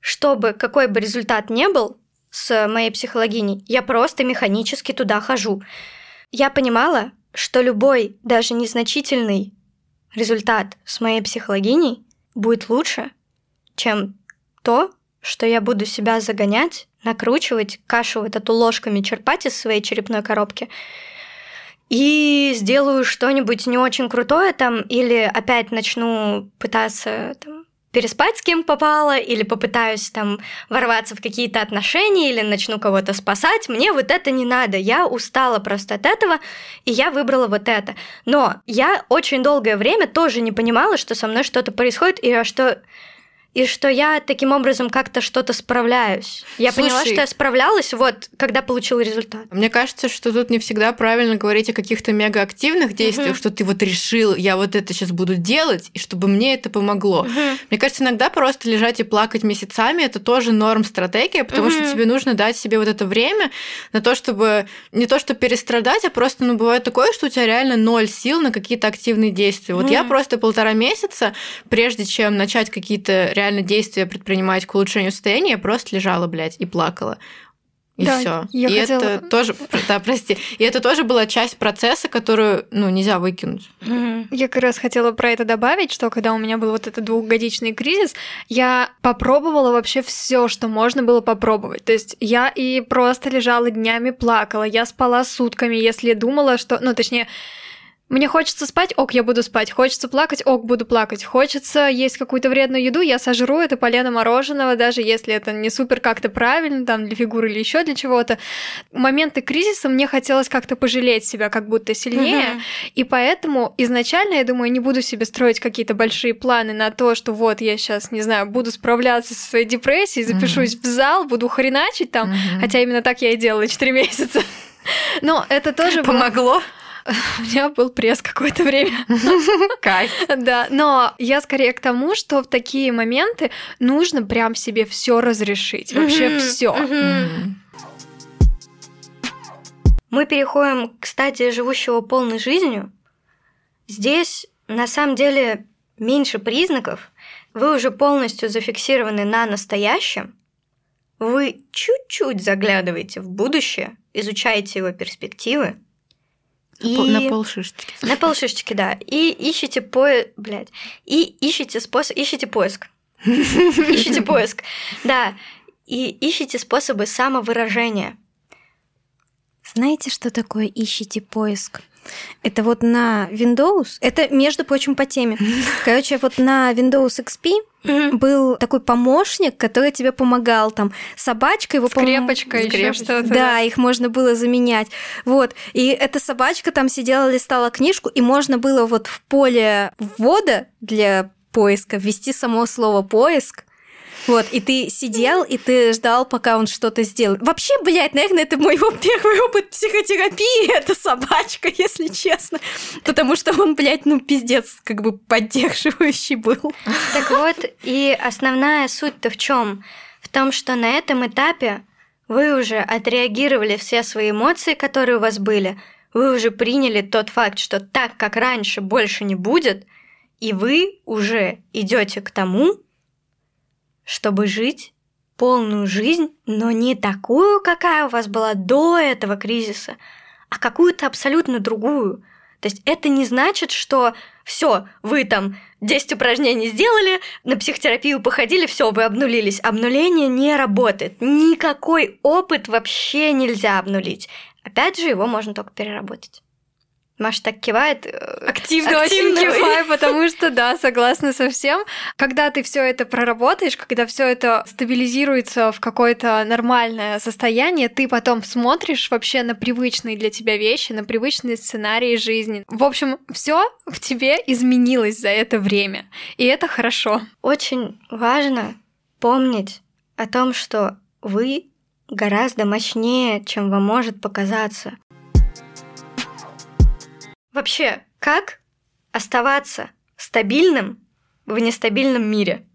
чтобы какой бы результат не был с моей психологиней, я просто механически туда хожу. Я понимала, что любой, даже незначительный результат с моей психологиней будет лучше, чем то, что я буду себя загонять, накручивать, кашу вот эту ложками черпать из своей черепной коробки и сделаю что-нибудь не очень крутое там, или опять начну пытаться там, переспать с кем попало, или попытаюсь там ворваться в какие-то отношения, или начну кого-то спасать. Мне вот это не надо. Я устала просто от этого, и я выбрала вот это. Но я очень долгое время тоже не понимала, что со мной что-то происходит, и что и что я таким образом как-то что-то справляюсь. Я поняла, Слушай. что я справлялась, вот, когда получила результат. Мне кажется, что тут не всегда правильно говорить о каких-то мегаактивных действиях, Мгм. что ты вот решил, я вот это сейчас буду делать, и чтобы мне это помогло. Мне кажется, иногда просто лежать и плакать месяцами это тоже норм стратегия, потому что Мгм. тебе нужно дать себе вот это время на то, чтобы не то, что перестрадать, а просто, ну, бывает такое, что у тебя реально ноль сил на какие-то активные действия. Вот я Мгм. просто полтора месяца, прежде чем начать какие-то реально действия предпринимать к улучшению состояния, я просто лежала, блядь, и плакала. И Да, все. и хотела- это тоже, да, прости. И это тоже была часть процесса, которую, ну, нельзя выкинуть. Я как раз хотела про это добавить, что когда у меня был вот этот двухгодичный кризис, я попробовала вообще все, что можно было попробовать. То есть я и просто лежала днями, плакала, я спала сутками, если думала, что... Ну, точнее, мне хочется спать, ок, я буду спать. Хочется плакать, ок, буду плакать. Хочется есть какую-то вредную еду, я сожру это полено мороженого, даже если это не супер как-то правильно, там, для фигуры или еще для чего-то. Моменты кризиса мне хотелось как-то пожалеть себя как будто сильнее, Мгм. и поэтому изначально, я думаю, не буду себе строить какие-то большие планы на то, что вот я сейчас, не знаю, буду справляться со своей депрессией, запишусь в зал, буду хреначить там, Мгм. хотя именно так я и делала 4 месяца. Но это тоже было- Помогло? У меня был пресс какое-то время. Кайф. Да, но я скорее к тому, что в такие моменты нужно прям себе все разрешить. Вообще все. Мы переходим к стадии живущего полной жизнью. Здесь на самом деле меньше признаков. Вы уже полностью зафиксированы на настоящем. Вы чуть-чуть заглядываете в будущее, изучаете его перспективы. И... На полшишечки. На полшишечки, да. И ищите по... Блядь. И ищите способ... Ищите поиск. Ищите поиск. Да. И ищите способы самовыражения. Знаете, что такое ищите поиск? Это вот на Windows, это, между прочим, по теме. Короче, вот на Windows XP был такой помощник, который тебе помогал там собачка его Скрепочка, еще скрепочка. что-то. Да, их можно было заменять. Вот. И эта собачка там сидела, листала книжку, и можно было вот в поле ввода для поиска ввести само слово поиск. Вот, и ты сидел, и ты ждал, пока он что-то сделает. Вообще, блядь, наверное, это мой первый опыт психотерапии, это собачка, если честно. Потому что он, блядь, ну, пиздец, как бы поддерживающий был. Так вот, и основная суть-то в чем? В том, что на этом этапе вы уже отреагировали все свои эмоции, которые у вас были, вы уже приняли тот факт, что так, как раньше, больше не будет, и вы уже идете к тому, чтобы жить полную жизнь, но не такую, какая у вас была до этого кризиса, а какую-то абсолютно другую. То есть это не значит, что все, вы там 10 упражнений сделали, на психотерапию походили, все, вы обнулились. Обнуление не работает. Никакой опыт вообще нельзя обнулить. Опять же, его можно только переработать. Маша так кивает. э, Активно, Активно. очень киваю, потому что да, согласна со всем. Когда ты все это проработаешь, когда все это стабилизируется в какое-то нормальное состояние, ты потом смотришь вообще на привычные для тебя вещи, на привычные сценарии жизни. В общем, все в тебе изменилось за это время, и это хорошо. Очень важно помнить о том, что вы гораздо мощнее, чем вам может показаться. Вообще, как оставаться стабильным в нестабильном мире?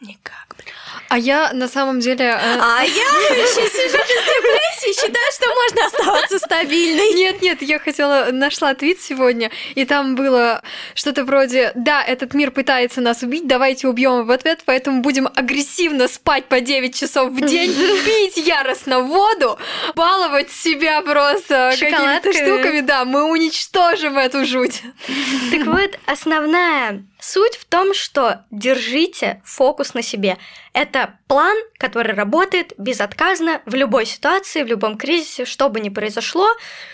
Никак, блин. А я на самом деле... э, А я еще сижу без депрессии, считаю, что можно оставаться стабильной. Нет, нет, я хотела, нашла твит сегодня, и там было что-то вроде, да, этот мир пытается нас убить, давайте убьем в ответ, поэтому будем агрессивно спать по 9 часов в день, пить яростно воду, баловать себя просто какими-то штуками, да, мы уничтожим эту жуть. Так вот, основная суть в том, что держите фокус на себе. Это план, который работает безотказно в любой ситуации, в любом кризисе, что бы ни произошло.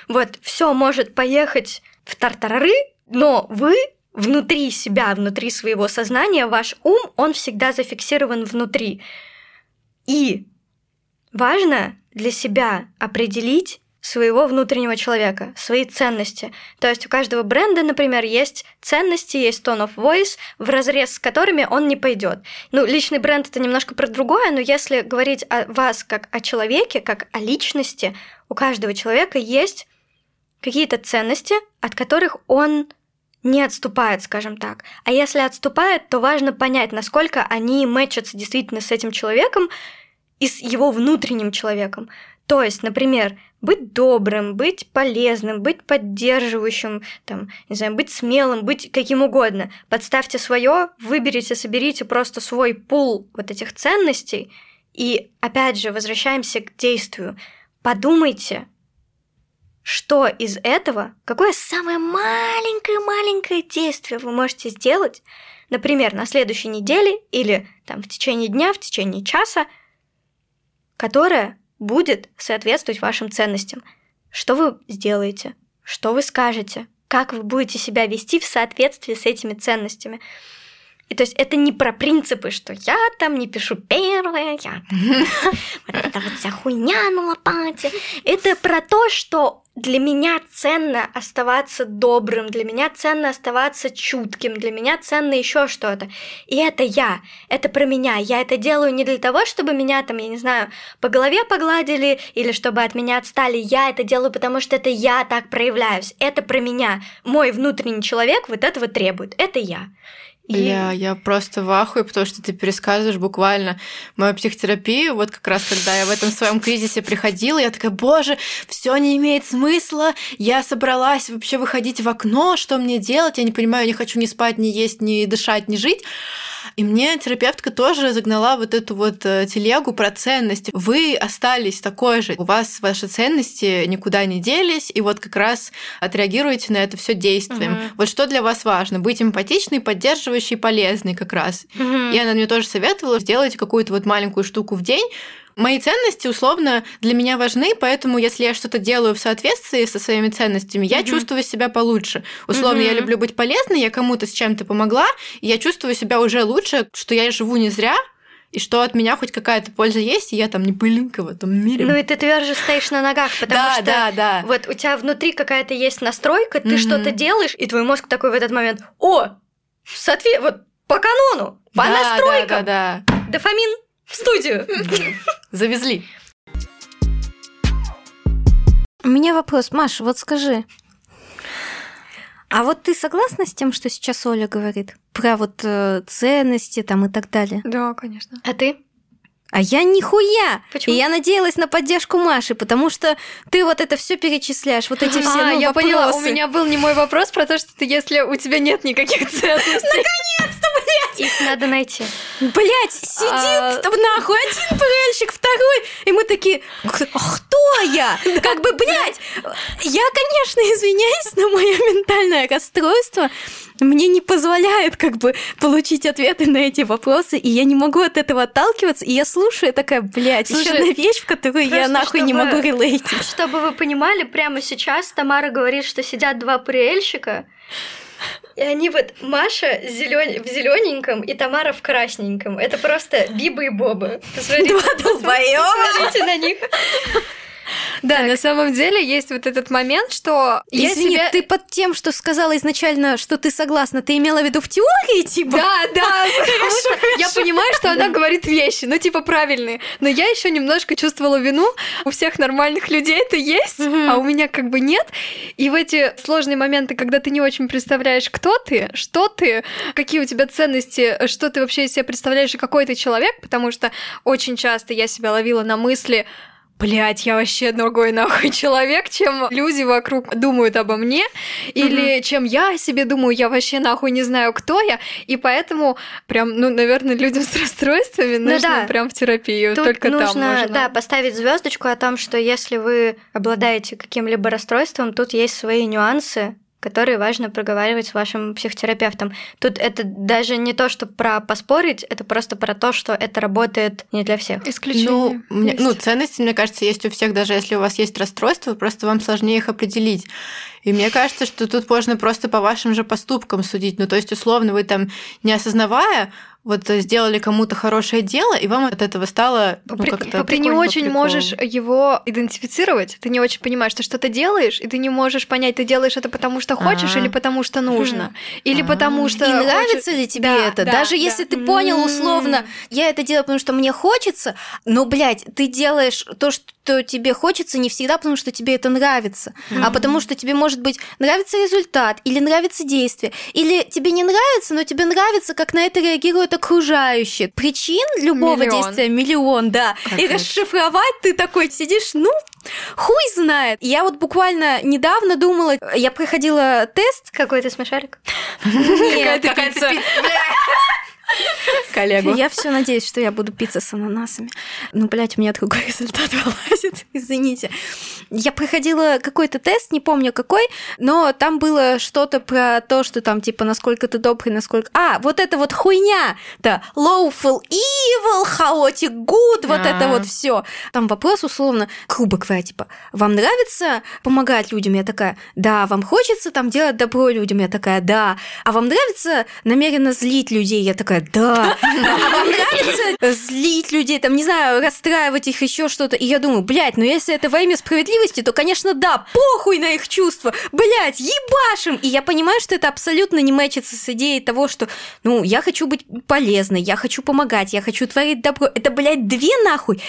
Вот, все может поехать в тартарары, но вы внутри себя, внутри своего сознания, ваш ум, он всегда зафиксирован внутри. И важно для себя определить своего внутреннего человека, свои ценности. То есть у каждого бренда, например, есть ценности, есть tone of voice, в разрез с которыми он не пойдет. Ну, личный бренд это немножко про другое, но если говорить о вас как о человеке, как о личности, у каждого человека есть какие-то ценности, от которых он не отступает, скажем так. А если отступает, то важно понять, насколько они мэчатся действительно с этим человеком и с его внутренним человеком. То есть, например, быть добрым, быть полезным, быть поддерживающим, там, не знаю, быть смелым, быть каким угодно. Подставьте свое, выберите, соберите просто свой пул вот этих ценностей. И опять же, возвращаемся к действию. Подумайте, что из этого, какое самое маленькое-маленькое действие вы можете сделать, например, на следующей неделе или там в течение дня, в течение часа, которое будет соответствовать вашим ценностям. Что вы сделаете? Что вы скажете? Как вы будете себя вести в соответствии с этими ценностями? И то есть это не про принципы, что я там не пишу первое, я вот это вот вся хуйня на лопате. Это про то, что для меня ценно оставаться добрым, для меня ценно оставаться чутким, для меня ценно еще что-то. И это я, это про меня. Я это делаю не для того, чтобы меня там, я не знаю, по голове погладили или чтобы от меня отстали. Я это делаю, потому что это я так проявляюсь. Это про меня. Мой внутренний человек вот этого требует. Это я. И- Бля, я просто в ахуе, потому что ты пересказываешь буквально мою психотерапию. Вот как раз когда я в этом своем кризисе приходила, я такая, боже, все не имеет смысла. Я собралась вообще выходить в окно, что мне делать? Я не понимаю, я не хочу ни спать, ни есть, ни дышать, ни жить. И мне терапевтка тоже загнала вот эту вот э, телегу про ценности. Вы остались такой же, у вас ваши ценности никуда не делись, и вот как раз отреагируете на это все действием. Мгм. Вот что для вас важно? Быть эмпатичной, поддерживающей, полезной как раз. Мгм. И она мне тоже советовала сделать какую-то вот маленькую штуку в день. Мои ценности, условно, для меня важны, поэтому если я что-то делаю в соответствии со своими ценностями, я Мгм. чувствую себя получше. Условно, я Мгм. люблю быть полезной, я кому-то с чем-то помогла, и я чувствую себя уже лучше, что я живу не зря, и что от меня хоть какая-то польза есть, и я там не пылинка в этом мире. Ну и ты тверже стоишь на ногах, потому да, что да, да. вот у тебя внутри какая-то есть настройка, ты Мгм. что-то делаешь, и твой мозг такой в этот момент, о, соответ... вот по канону, по да, настройкам, Да, да, дофамин в студию. да. Завезли. У меня вопрос, Маш, вот скажи. А вот ты согласна с тем, что сейчас Оля говорит? Про вот э, ценности там и так далее. Да, конечно. А ты? А я нихуя! Почему? И я надеялась на поддержку Маши, потому что ты вот это все перечисляешь, вот эти все а, ну, я поняла, у вопросы. меня был не мой вопрос про то, что ты, если у тебя нет никаких ценностей. Их надо найти. Блять, сидит А. там нахуй один ПРЛьщик, второй, и мы такие, «А кто я? Как бы, блядь, я, конечно, извиняюсь, но мое ментальное расстройство мне не позволяет как бы получить ответы на эти вопросы, и я не могу от этого отталкиваться, и я слушаю такая, блядь, еще Слушай, одна вещь, в которую я нахуй не чтобы- могу релейтить. Чтобы вы понимали, прямо сейчас Тамара говорит, что сидят два ПРЛьщика, и они вот Маша зелён- в зелененьком и Тамара в красненьком. Это просто Биба и Боба. Посмотрите, Два долбоёба. посмотрите на них. Да, на самом деле есть вот этот момент, что я Извини, себя- ты под тем, что сказала изначально, что ты согласна, ты имела в виду в теории, типа? Да, да, что я понимаю, что она говорит вещи, ну типа правильные, но я еще немножко чувствовала вину. У всех нормальных людей это есть, а у меня как бы нет. И в эти сложные моменты, когда ты не очень представляешь, кто ты, что ты, какие у тебя ценности, что ты вообще из себя представляешь и какой ты человек, потому что очень часто я себя ловила на мысли, Блять, я вообще другой нахуй человек, чем люди вокруг думают обо мне, или чем я о себе думаю, я вообще нахуй не знаю, кто я, и поэтому прям, ну, наверное, людям с расстройствами Ну нужно да. прям в терапию, Тут только нужно, там можно. да, поставить звездочку о том, что если вы обладаете каким-либо расстройством, тут есть свои нюансы, которые важно проговаривать с вашим психотерапевтом. Тут это даже не то, что про поспорить, это просто про то, что это работает не для всех. Исключение. Ну, мне- ну, ценности, мне кажется, есть у всех, даже если у вас есть расстройство, просто вам сложнее их определить. И мне кажется, что тут можно просто по вашим же поступкам судить. Ну, то есть, условно, вы там, не осознавая, вот сделали кому-то хорошее дело, и вам от этого стало ну, При- как-то ты не очень по-приколу. можешь его идентифицировать, ты не очень понимаешь, ты что-то делаешь, и ты не можешь понять, ты делаешь это потому, что хочешь, А. или потому, что нужно, или А. потому, что... И хочешь- нравится ли тебе Да, это? да, Даже да. если ты понял условно, я это делаю, потому что мне хочется, но, блядь, ты делаешь то, что тебе хочется, не всегда потому, что тебе это нравится, а потому что тебе, может быть, нравится результат, или нравится действие, или тебе не нравится, но тебе нравится, как на это реагируют окружающие. Причин любого Миллион. действия миллион, да. И Капец. расшифровать ты такой сидишь, ну, хуй знает. Я вот буквально недавно думала, я проходила тест, Какой-то смешарик. Нет, Какая-то пицца. коллегу. Я все надеюсь, что я буду пицца с ананасами. Ну, блядь, у меня другой результат вылазит, извините. Я проходила какой-то тест, не помню какой, но там было что-то про то, что там, типа, насколько ты добрый, насколько... А, вот это вот хуйня! Да, lawful evil, chaotic good, вот это А. вот все. Там вопрос условно, грубо говоря, типа, вам нравится помогать людям? Я такая, да. Вам хочется там делать добро людям? Я такая, да. А вам нравится намеренно злить людей? Я такая, да. А вам нравится злить людей, там, не знаю, расстраивать их, еще что-то? И я думаю, блядь, ну если это во имя справедливости, то, конечно, да, похуй на их чувства, блядь, ебашим. И я понимаю, что это абсолютно не мэчится с идеей того, что, ну, я хочу быть полезной, я хочу помогать, я хочу творить добро. Это, блядь, две нахуй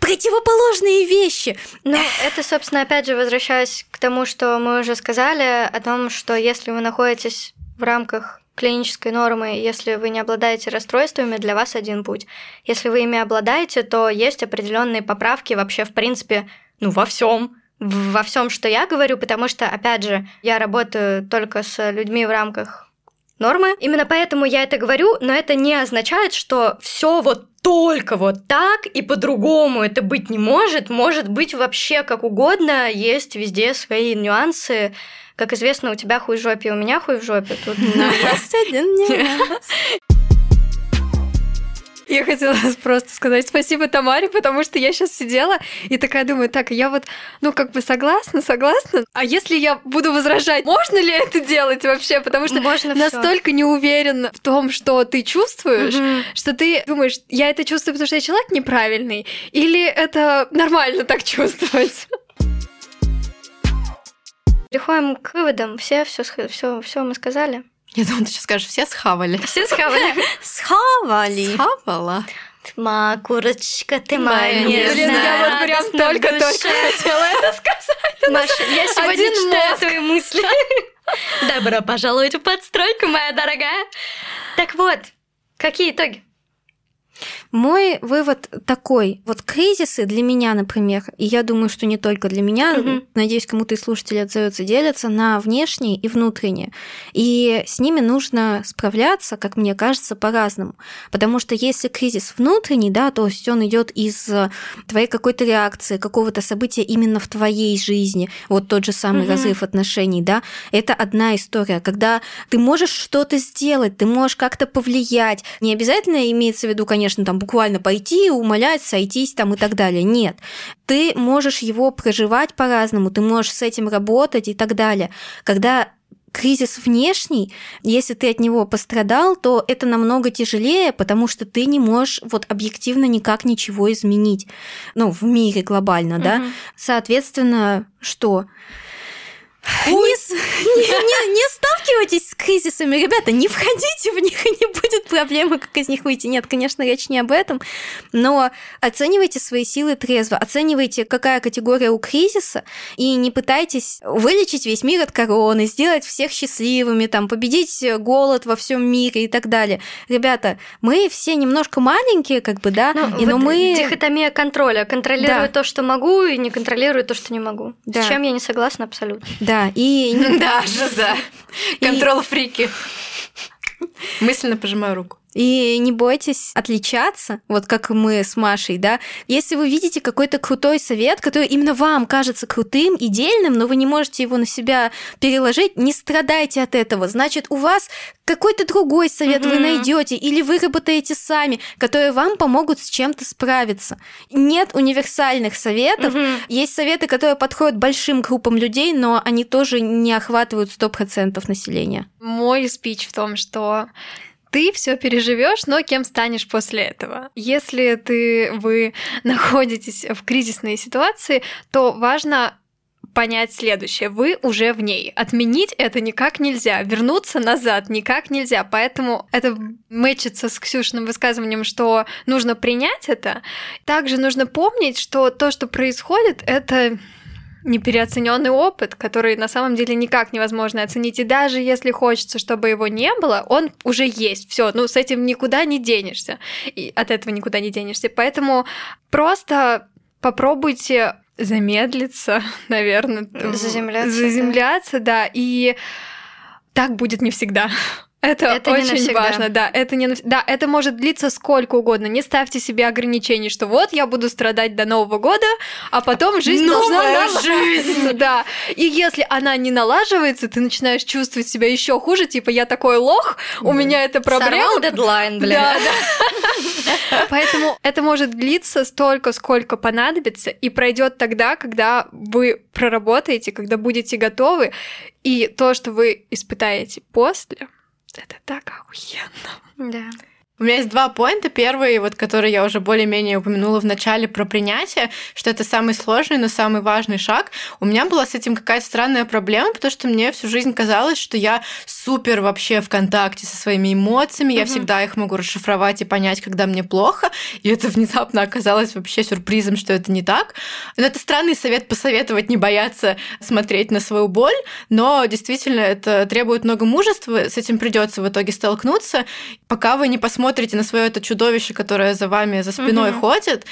противоположные вещи. Ну, это, собственно, опять же, возвращаясь к тому, что мы уже сказали, о том, что если вы находитесь в рамках клинической нормы, если вы не обладаете расстройствами, для вас один путь. Если вы ими обладаете, то есть определенные поправки вообще, в принципе, ну, во всем во всем, что я говорю, потому что, опять же, я работаю только с людьми в рамках нормы. Именно поэтому я это говорю, но это не означает, что все вот только вот так и по-другому это быть не может. Может быть вообще как угодно, есть везде свои нюансы. Как известно, у тебя хуй в жопе, у меня хуй в жопе. Тут Есть один нюанс. Я хотела просто сказать спасибо Тамаре, потому что я сейчас сидела и такая думаю, так, я вот, ну, как бы согласна, согласна. А если я буду возражать, можно ли это делать вообще? Потому что Можно всё. настолько не уверен в том, что ты чувствуешь, Мгм. что ты думаешь, я это чувствую, потому что я человек неправильный, или это нормально так чувствовать? Переходим к выводам. Все, все, все, все мы сказали. Я думаю, ты сейчас скажешь, все схавали. Все схавали. Схавали. Схавала. Ма, курочка, ты моя Блин, я вот прям только-только хотела это сказать. Маша, я сегодня читаю твои мысли. Добро пожаловать в подстройку, моя дорогая. Так вот, какие итоги? Мой вывод такой. Вот кризисы для меня, например, и я думаю, что не только для меня, Мгм. надеюсь, кому-то из слушателей отзовется, делятся на внешние и внутренние. И с ними нужно справляться, как мне кажется, по-разному. Потому что если кризис внутренний, да, то есть он идет из э, твоей какой-то реакции, какого-то события именно в твоей жизни, вот тот же самый Мгм. разрыв отношений, да, это одна история, когда ты можешь что-то сделать, ты можешь как-то повлиять. Не обязательно имеется в виду, конечно, там буквально пойти, умолять, сойтись там и так далее. Нет. Ты можешь его проживать по-разному, ты можешь с этим работать и так далее. Когда кризис внешний, если ты от него пострадал, то это намного тяжелее, потому что ты не можешь вот объективно никак ничего изменить, ну, в мире глобально, да. Мгм. Соответственно, что? Не, не- не- не сталкивайтесь с кризисами, ребята, не входите в них, и не будет проблемы, как из них выйти. Нет, конечно, речь не об этом, но оценивайте свои силы трезво, оценивайте, какая категория у кризиса, и не пытайтесь вылечить весь мир от короны, сделать всех счастливыми, там, победить голод во всем мире и так далее. Ребята, мы все немножко маленькие, как бы, да, Ну, и, но вот мы... Дихотомия контроля. Контролирую Да. то, что могу, и не контролирую то, что не могу. Да. С чем я не согласна абсолютно. Да, и не- Да. Контрол-фрики. Мысленно пожимаю руку. И не бойтесь отличаться, вот как мы с Машей, да. Если вы видите какой-то крутой совет, который именно вам кажется крутым, идеальным, но вы не можете его на себя переложить, не страдайте от этого. Значит, у вас какой-то другой совет вы Мгм. найдете или выработаете сами, которые вам помогут с чем-то справиться. Нет универсальных советов. Мгм. Есть советы, которые подходят большим группам людей, но они тоже не охватывают 100% населения. Мой спич в том, что ты все переживешь, но кем станешь после этого? Если ты вы находитесь в кризисной ситуации, то важно понять следующее. Вы уже в ней. Отменить это никак нельзя. Вернуться назад никак нельзя. Поэтому это мэчится с Ксюшиным высказыванием, что нужно принять это. Также нужно помнить, что то, что происходит, это непереоцененный опыт, который на самом деле никак невозможно оценить. И даже если хочется, чтобы его не было, он уже есть. Все, ну с этим никуда не денешься. И от этого никуда не денешься. Поэтому просто попробуйте замедлиться, наверное. Заземляться, Заземляться, да. И так будет не всегда. Это, Это очень важно, да. Это не да, это может длиться сколько угодно. Не ставьте себе ограничений, что вот я буду страдать до Нового года, а потом жизнь должна Новая наладиться. Да. И если она не налаживается, ты начинаешь чувствовать себя еще хуже, типа я такой лох, у меня это проблема. Сорвал дедлайн, блин. Да, да. Поэтому это может длиться столько, сколько понадобится, и пройдет тогда, когда вы проработаете, когда будете готовы, и то, что вы испытаете после, это так охуенно. Да. У меня есть два поинта. Первый, вот, который я уже более-менее упомянула в начале про принятие, что это самый сложный, но самый важный шаг. У меня была с этим какая-то странная проблема, потому что мне всю жизнь казалось, что я супер вообще в контакте со своими эмоциями, я всегда их могу расшифровать и понять, когда мне плохо, и это внезапно оказалось вообще сюрпризом, что это не так. Но это странный совет посоветовать не бояться смотреть на свою боль, но действительно это требует много мужества, с этим придется в итоге столкнуться, пока вы не посмотрите на свое это чудовище, которое за вами за спиной Мгм. ходит,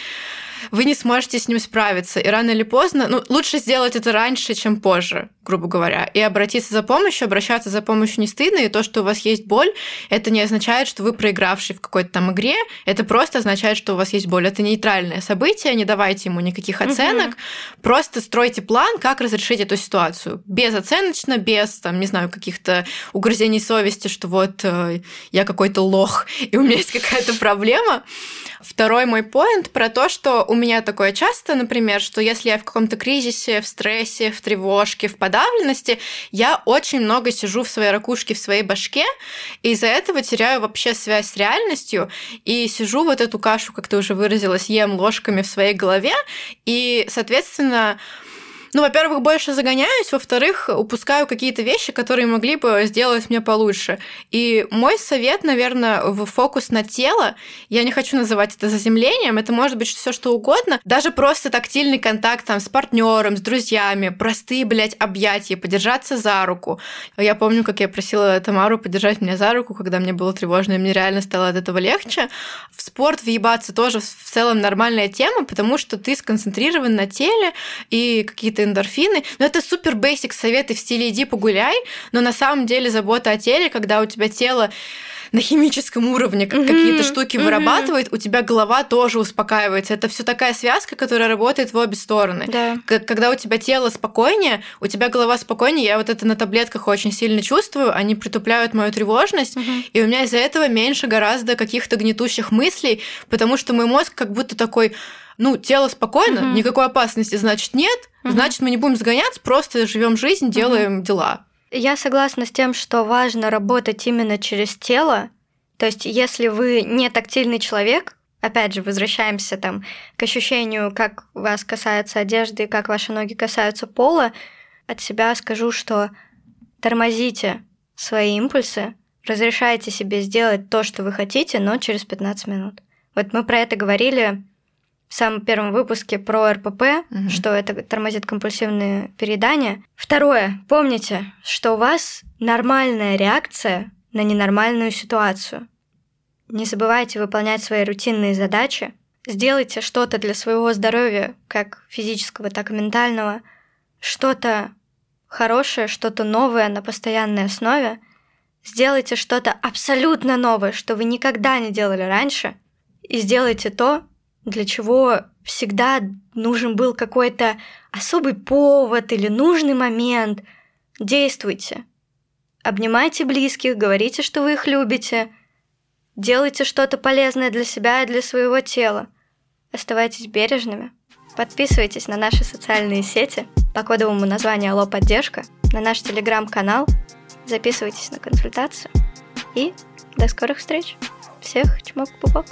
вы не сможете с ним справиться. И рано или поздно, ну, лучше сделать это раньше, чем позже, грубо говоря. И обратиться за помощью, обращаться за помощью не стыдно. И то, что у вас есть боль, это не означает, что вы проигравший в какой-то там игре. Это просто означает, что у вас есть боль. Это нейтральное событие, не давайте ему никаких оценок. Просто стройте план, как разрешить эту ситуацию. Безоценочно, без, там, не знаю, каких-то угрызений совести, что вот э, я какой-то лох, и у меня есть какая-то проблема. Второй мой поинт про то, что у меня такое часто, например, что если я в каком-то кризисе, в стрессе, в тревожке, в подавленности, я очень много сижу в своей ракушке, в своей башке, и из-за этого теряю вообще связь с реальностью, и сижу вот эту кашу, как ты уже выразилась, ем ложками в своей голове, и, соответственно, Ну, во-первых, больше загоняюсь, во-вторых, упускаю какие-то вещи, которые могли бы сделать мне получше. И мой совет, наверное, в фокус на тело. Я не хочу называть это заземлением, это может быть все что угодно. Даже просто тактильный контакт там с партнером, с друзьями, простые, блядь, объятия, подержаться за руку. Я помню, как я просила Тамару подержать меня за руку, когда мне было тревожно, и мне реально стало от этого легче. В спорт въебаться тоже в целом нормальная тема, потому что ты сконцентрирован на теле и какие-то эндорфины. Но это супер бейсик советы в стиле «иди погуляй», но на самом деле забота о теле, когда у тебя тело на химическом уровне как какие-то штуки вырабатывает, у тебя голова тоже успокаивается. Это все такая связка, которая работает в обе стороны. Да. Когда у тебя тело спокойнее, у тебя голова спокойнее, я вот это на таблетках очень сильно чувствую, они притупляют мою тревожность, и у меня из-за этого меньше гораздо каких-то гнетущих мыслей, потому что мой мозг как будто такой ну, тело спокойно, Мгм. никакой опасности, значит, нет, Мгм. значит, мы не будем сгоняться, просто живем жизнь, делаем дела. Я согласна с тем, что важно работать именно через тело. То есть, если вы не тактильный человек, опять же, возвращаемся там к ощущению, как вас касается одежды, как ваши ноги касаются пола, от себя скажу, что тормозите свои импульсы, разрешайте себе сделать то, что вы хотите, но через 15 минут. Вот мы про это говорили в самом первом выпуске про РПП, Мгм. что это тормозит компульсивные переедания. Второе. Помните, что у вас нормальная реакция на ненормальную ситуацию. Не забывайте выполнять свои рутинные задачи. Сделайте что-то для своего здоровья, как физического, так и ментального. Что-то хорошее, что-то новое на постоянной основе. Сделайте что-то абсолютно новое, что вы никогда не делали раньше. И сделайте то, для чего всегда нужен был какой-то особый повод или нужный момент. Действуйте. Обнимайте близких, говорите, что вы их любите. Делайте что-то полезное для себя и для своего тела. Оставайтесь бережными. Подписывайтесь на наши социальные сети по кодовому названию «Алло, поддержка», на наш телеграм-канал, записывайтесь на консультацию и до скорых встреч. Всех чмок-пупок.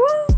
Woo!